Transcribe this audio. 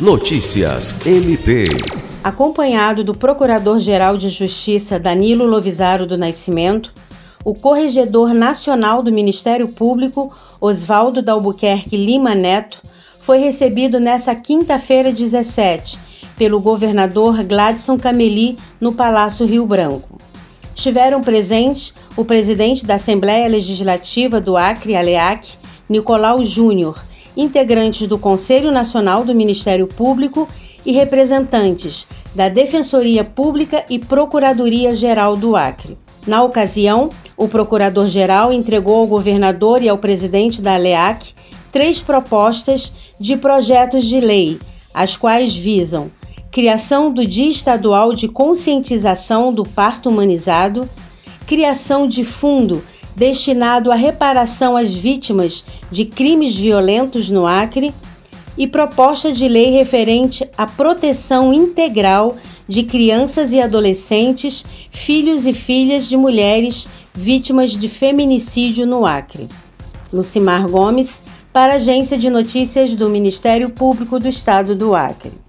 Notícias MP. Acompanhado do Procurador-Geral de Justiça Danilo Lovisaro do Nascimento, o Corregedor Nacional do Ministério Público, Oswaldo Dalbuquerque Lima Neto, foi recebido nesta quinta-feira 17 pelo governador Gladson Cameli no Palácio Rio Branco. Estiveram presentes o presidente da Assembleia Legislativa do Acre, Aleac, Nicolau Júnior, integrantes do Conselho Nacional do Ministério Público e representantes da Defensoria Pública e Procuradoria Geral do Acre. Na ocasião, o procurador-geral entregou ao governador e ao presidente da ALEAC três propostas de projetos de lei, as quais visam criação do Dia Estadual de Conscientização do Parto Humanizado, criação de fundo destinado à reparação às vítimas de crimes violentos no Acre e proposta de lei referente à proteção integral de crianças e adolescentes, filhos e filhas de mulheres vítimas de feminicídio no Acre. Lucimar Gomes, para a Agência de Notícias do Ministério Público do Estado do Acre.